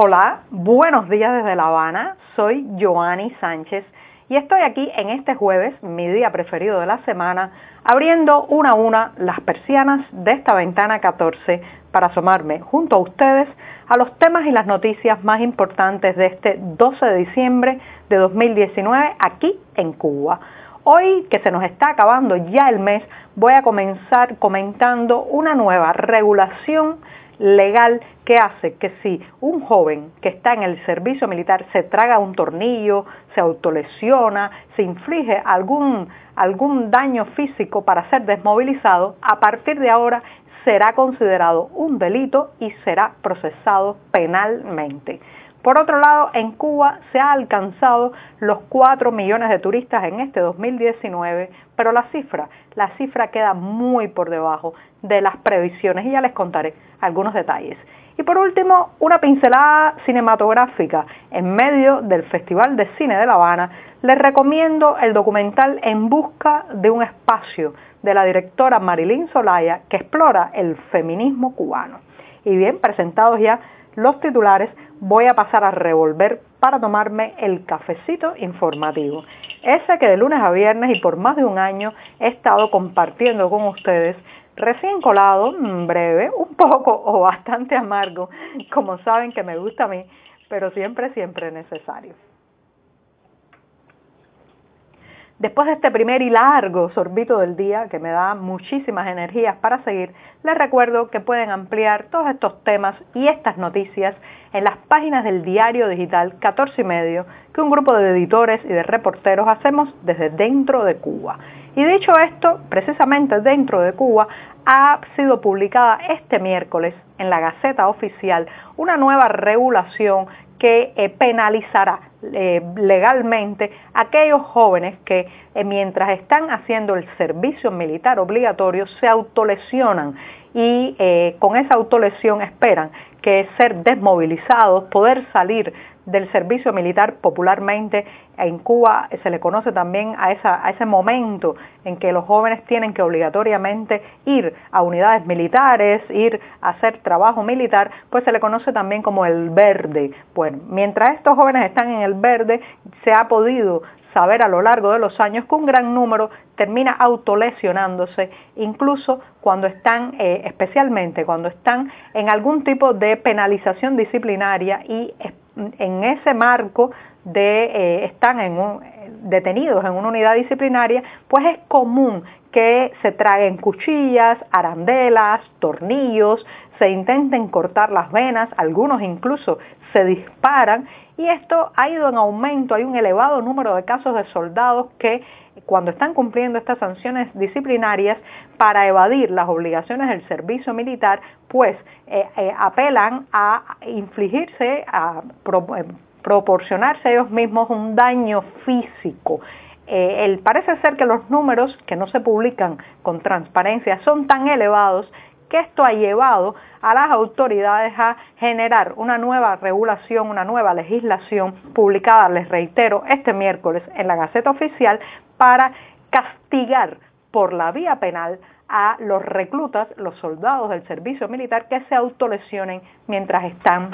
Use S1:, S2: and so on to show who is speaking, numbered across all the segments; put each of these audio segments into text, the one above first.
S1: Hola, buenos días desde La Habana. Soy Joanny Sánchez y estoy aquí en este jueves, mi día preferido de la semana, abriendo una a una las persianas de esta ventana 14 para asomarme junto a ustedes a los temas y las noticias más importantes de este 12 de diciembre de 2019 aquí en Cuba. Hoy que se nos está acabando ya el mes, voy a comenzar comentando una nueva regulación legal que hace que si un joven que está en el servicio militar se traga un tornillo, se autolesiona, se inflige algún, algún daño físico para ser desmovilizado, a partir de ahora será considerado un delito y será procesado penalmente. Por otro lado, en Cuba se ha alcanzado los 4 millones de turistas en este 2019, pero la cifra, la cifra queda muy por debajo de las previsiones y ya les contaré algunos detalles. Y por último, una pincelada cinematográfica. En medio del Festival de Cine de La Habana, les recomiendo el documental En Busca de un Espacio de la directora Marilyn Solaya que explora el feminismo cubano. Y bien, presentados ya los titulares, voy a pasar a revolver para tomarme el cafecito informativo. Ese que de lunes a viernes y por más de un año he estado compartiendo con ustedes, recién colado, mm, breve, un poco o bastante amargo, como saben que me gusta a mí, pero siempre, siempre necesario. Después de este primer y largo sorbito del día que me da muchísimas energías para seguir, les recuerdo que pueden ampliar todos estos temas y estas noticias en las páginas del diario digital 14 y medio que un grupo de editores y de reporteros hacemos desde dentro de Cuba. Y dicho esto, precisamente dentro de Cuba ha sido publicada este miércoles en la Gaceta Oficial una nueva regulación que eh, penalizará eh, legalmente aquellos jóvenes que eh, mientras están haciendo el servicio militar obligatorio se autolesionan y con esa autolesión esperan que ser desmovilizados, poder salir del servicio militar popularmente en Cuba se le conoce también a, ese momento en que los jóvenes tienen que obligatoriamente ir a unidades militares, ir a hacer trabajo militar, pues se le conoce también como el verde. Bueno, mientras estos jóvenes están en el verde, se ha podido saber a lo largo de los años que un gran número termina autolesionándose, incluso cuando están, eh, especialmente cuando están en algún tipo de penalización disciplinaria y en ese marco de eh, están en detenidos en una unidad disciplinaria, pues es común que se traguen cuchillas, arandelas, tornillos, se intenten cortar las venas, algunos incluso se disparan y esto ha ido en aumento, hay un elevado número de casos de soldados que cuando están cumpliendo estas sanciones disciplinarias para evadir las obligaciones del servicio militar, pues eh, eh, apelan a infligirse, a proporcionarse a ellos mismos un daño físico. el, parece ser que los números que no se publican con transparencia son tan elevados que esto ha llevado a las autoridades a generar una nueva regulación, una nueva legislación publicada, les reitero, este miércoles en la Gaceta Oficial para castigar por la vía penal a los reclutas, los soldados del servicio militar que se autolesionen mientras están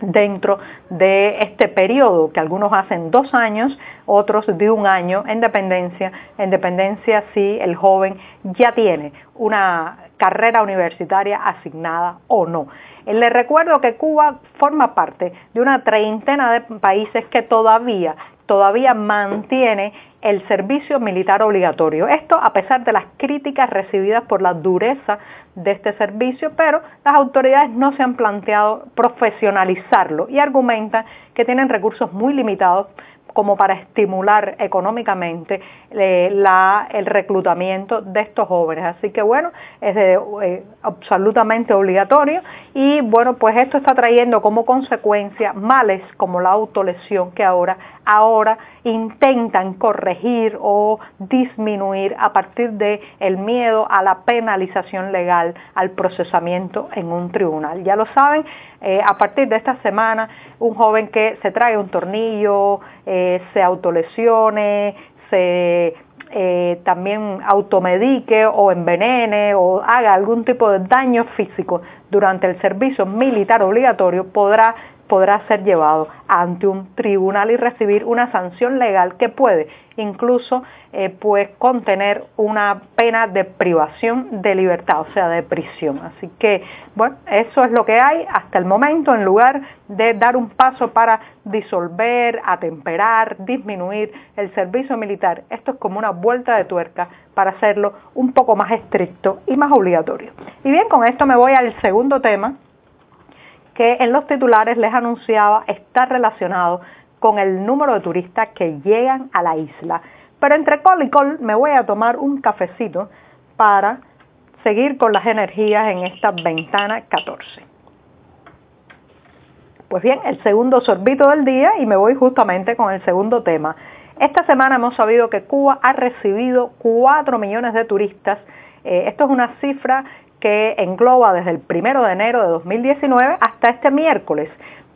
S1: dentro de este periodo que algunos hacen dos años, otros de un año en dependencia, en dependencia si el joven ya tiene una carrera universitaria asignada o no. Eh, le recuerdo que Cuba forma parte de una treintena de países que todavía todavía mantiene el servicio militar obligatorio. Esto a pesar de las críticas recibidas por la dureza de este servicio, pero las autoridades no se han planteado profesionalizarlo y argumentan que tienen recursos muy limitados como para estimular económicamente eh, el reclutamiento de estos jóvenes. Así que bueno, es eh, absolutamente obligatorio y bueno, pues esto está trayendo como consecuencia males como la autolesión que ahora, ahora intentan corregir o disminuir a partir de el miedo a la penalización legal, al procesamiento en un tribunal. Ya lo saben, eh, a partir de esta semana, un joven que se trae un tornillo, eh, se autolesione, se eh, también automedique o envenene o haga algún tipo de daño físico durante el servicio militar obligatorio, podrá podrá ser llevado ante un tribunal y recibir una sanción legal que puede incluso eh, pues contener una pena de privación de libertad, o sea, de prisión. Así que, bueno, eso es lo que hay hasta el momento en lugar de dar un paso para disolver, atemperar, disminuir el servicio militar. Esto es como una vuelta de tuerca para hacerlo un poco más estricto y más obligatorio. Y bien, con esto me voy al segundo tema que en los titulares les anunciaba está relacionado con el número de turistas que llegan a la isla. Pero entre col y col me voy a tomar un cafecito para seguir con las energías en esta ventana 14. Pues bien, el segundo sorbito del día y me voy justamente con el segundo tema. Esta semana hemos sabido que Cuba ha recibido 4 millones de turistas. Eh, esto es una cifra que engloba desde el primero de enero de 2019 hasta este miércoles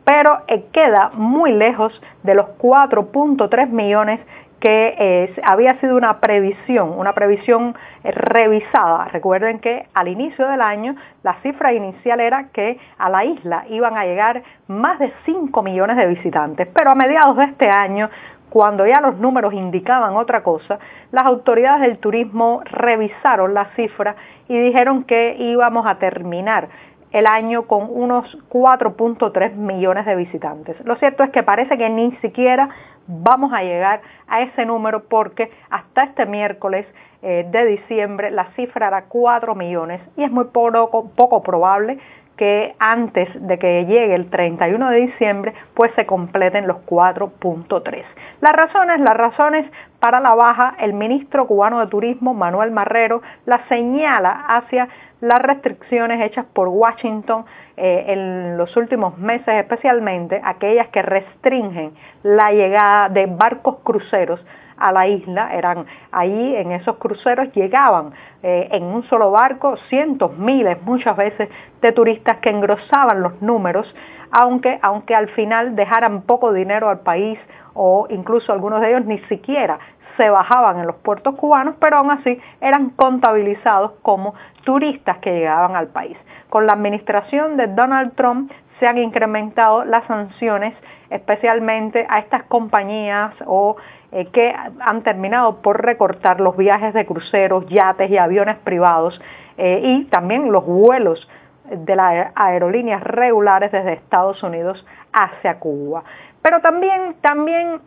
S1: pero eh, queda muy lejos de los 4.3 millones que eh, había sido una previsión, una previsión eh, revisada. Recuerden que al inicio del año la cifra inicial era que a la isla iban a llegar más de 5 millones de visitantes, pero a mediados de este año cuando ya los números indicaban otra cosa, las autoridades del turismo revisaron la cifra y dijeron que íbamos a terminar el año con unos 4.3 millones de visitantes. Lo cierto es que parece que ni siquiera vamos a llegar a ese número porque hasta este miércoles eh, de diciembre la cifra era 4 millones y es muy poco, poco probable que antes de que llegue el 31 de diciembre pues se completen los 4.3. Las razones, las razones para la baja, el ministro cubano de Turismo Manuel Marrero la señala hacia las restricciones hechas por Washington eh, en los últimos meses, especialmente aquellas que restringen la llegada de barcos cruceros a la isla, eran ahí en esos cruceros llegaban eh, en un solo barco cientos, miles, muchas veces de turistas que engrosaban los números, aunque, aunque al final dejaran poco dinero al país o incluso algunos de ellos ni siquiera se bajaban en los puertos cubanos, pero aún así eran contabilizados como turistas que llegaban al país. Con la administración de Donald Trump se han incrementado las sanciones especialmente a estas compañías o eh, que han terminado por recortar los viajes de cruceros, yates y aviones privados eh, y también los vuelos de las aerolíneas regulares desde Estados Unidos hacia Cuba. Pero también, también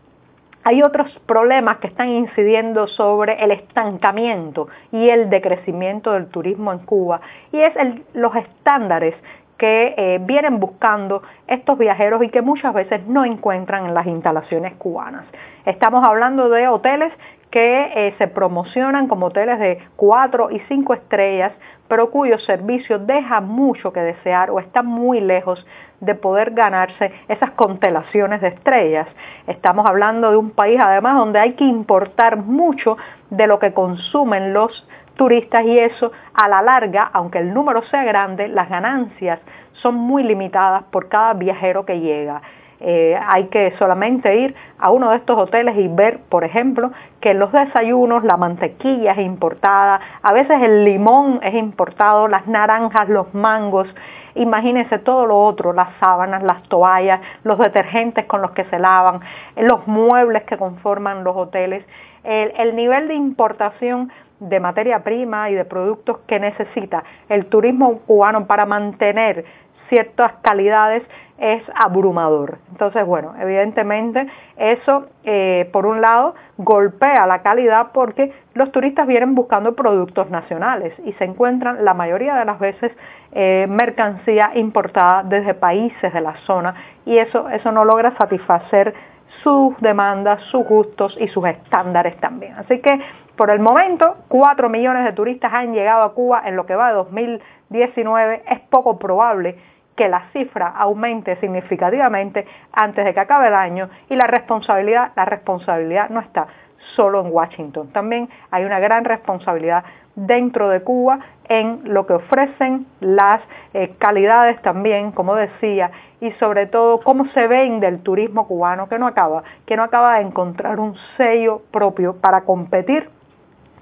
S1: hay otros problemas que están incidiendo sobre el estancamiento y el decrecimiento del turismo en Cuba y es los estándares que eh, vienen buscando estos viajeros y que muchas veces no encuentran en las instalaciones cubanas. Estamos hablando de hoteles que eh, se promocionan como hoteles de cuatro y cinco estrellas, pero cuyos servicios dejan mucho que desear o están muy lejos de poder ganarse esas constelaciones de estrellas. Estamos hablando de un país además donde hay que importar mucho de lo que consumen los turistas y eso a la larga, aunque el número sea grande, las ganancias son muy limitadas por cada viajero que llega. Eh, hay que solamente ir a uno de estos hoteles y ver, por ejemplo, que los desayunos la mantequilla es importada, a veces el limón es importado, las naranjas, los mangos, imagínense todo lo otro, las sábanas, las toallas, los detergentes con los que se lavan, los muebles que conforman los hoteles, el, el nivel de importación de materia prima y de productos que necesita el turismo cubano para mantener ciertas calidades es abrumador. Entonces, bueno, evidentemente eso, eh, por un lado, golpea la calidad porque los turistas vienen buscando productos nacionales y se encuentran la mayoría de las veces eh, mercancía importada desde países de la zona y eso, eso no logra satisfacer sus demandas, sus gustos y sus estándares también. Así que por el momento, 4 millones de turistas han llegado a Cuba en lo que va de 2019. Es poco probable que la cifra aumente significativamente antes de que acabe el año y la responsabilidad, la responsabilidad no está solo en Washington, también hay una gran responsabilidad dentro de Cuba en lo que ofrecen las eh, calidades también, como decía, y sobre todo cómo se vende el turismo cubano que no acaba, que no acaba de encontrar un sello propio para competir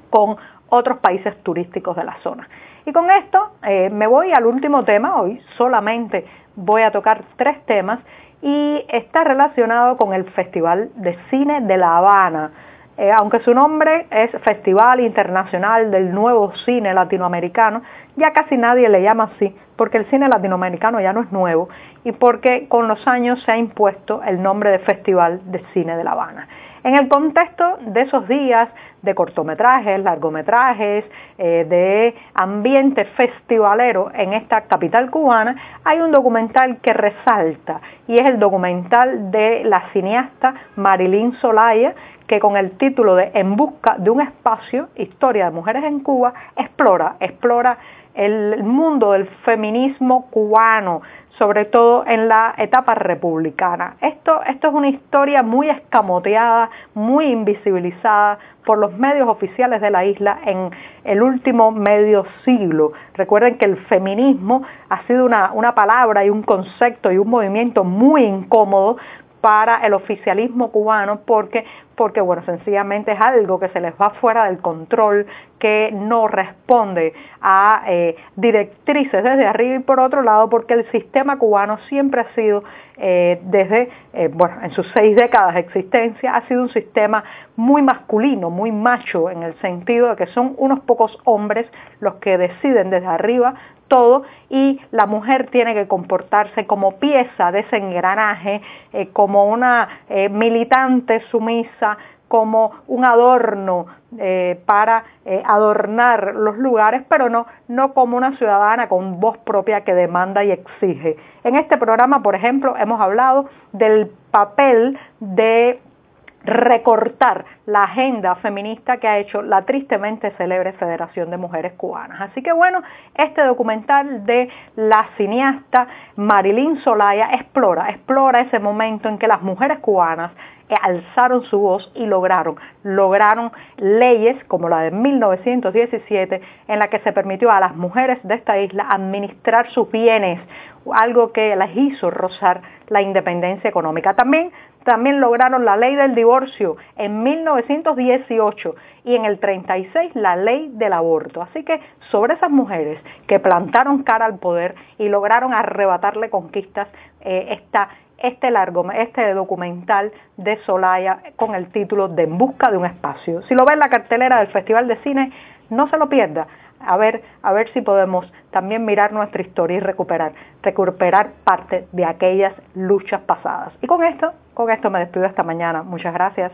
S1: con otros países turísticos de la zona. Y con esto eh, me voy al último tema, hoy solamente voy a tocar tres temas y está relacionado con el Festival de Cine de La Habana. Eh, aunque su nombre es Festival Internacional del Nuevo Cine Latinoamericano, ya casi nadie le llama así, porque el cine latinoamericano ya no es nuevo y porque con los años se ha impuesto el nombre de Festival de Cine de La Habana. En el contexto de esos días de cortometrajes, largometrajes, eh, de ambiente festivalero en esta capital cubana, hay un documental que resalta y es el documental de la cineasta Marilyn Solaya, que con el título de En busca de un espacio, historia de mujeres en Cuba, explora, explora el mundo del feminismo cubano, sobre todo en la etapa republicana. Esto, esto es una historia muy escamoteada, muy invisibilizada por los medios oficiales de la isla en el último medio siglo. Recuerden que el feminismo ha sido una, una palabra y un concepto y un movimiento muy incómodo para el oficialismo cubano porque porque bueno, sencillamente es algo que se les va fuera del control, que no responde a eh, directrices desde arriba y por otro lado porque el sistema cubano siempre ha sido, eh, desde, eh, bueno, en sus seis décadas de existencia, ha sido un sistema muy masculino, muy macho, en el sentido de que son unos pocos hombres los que deciden desde arriba todo y la mujer tiene que comportarse como pieza de ese engranaje, como una militante sumisa, como un adorno eh, para eh, adornar los lugares, pero no, no como una ciudadana con voz propia que demanda y exige. En este programa, por ejemplo, hemos hablado del papel de recortar la agenda feminista que ha hecho la tristemente célebre Federación de Mujeres Cubanas. Así que bueno, este documental de la cineasta Marilyn Solaya explora, explora ese momento en que las mujeres cubanas alzaron su voz y lograron, lograron leyes como la de 1917 en la que se permitió a las mujeres de esta isla administrar sus bienes, algo que les hizo rozar la independencia económica. También también lograron la ley del divorcio en 1918 y en el 36 la ley del aborto. Así que sobre esas mujeres que plantaron cara al poder y lograron arrebatarle conquistas, eh, este largo, este documental de Solaya con el título de En busca de un espacio. Si lo ve en la cartelera del Festival de Cine, no se lo pierda. A ver, a ver si podemos también mirar nuestra historia y recuperar, recuperar parte de aquellas luchas pasadas. Y con esto, con esto me despido esta mañana. Muchas gracias.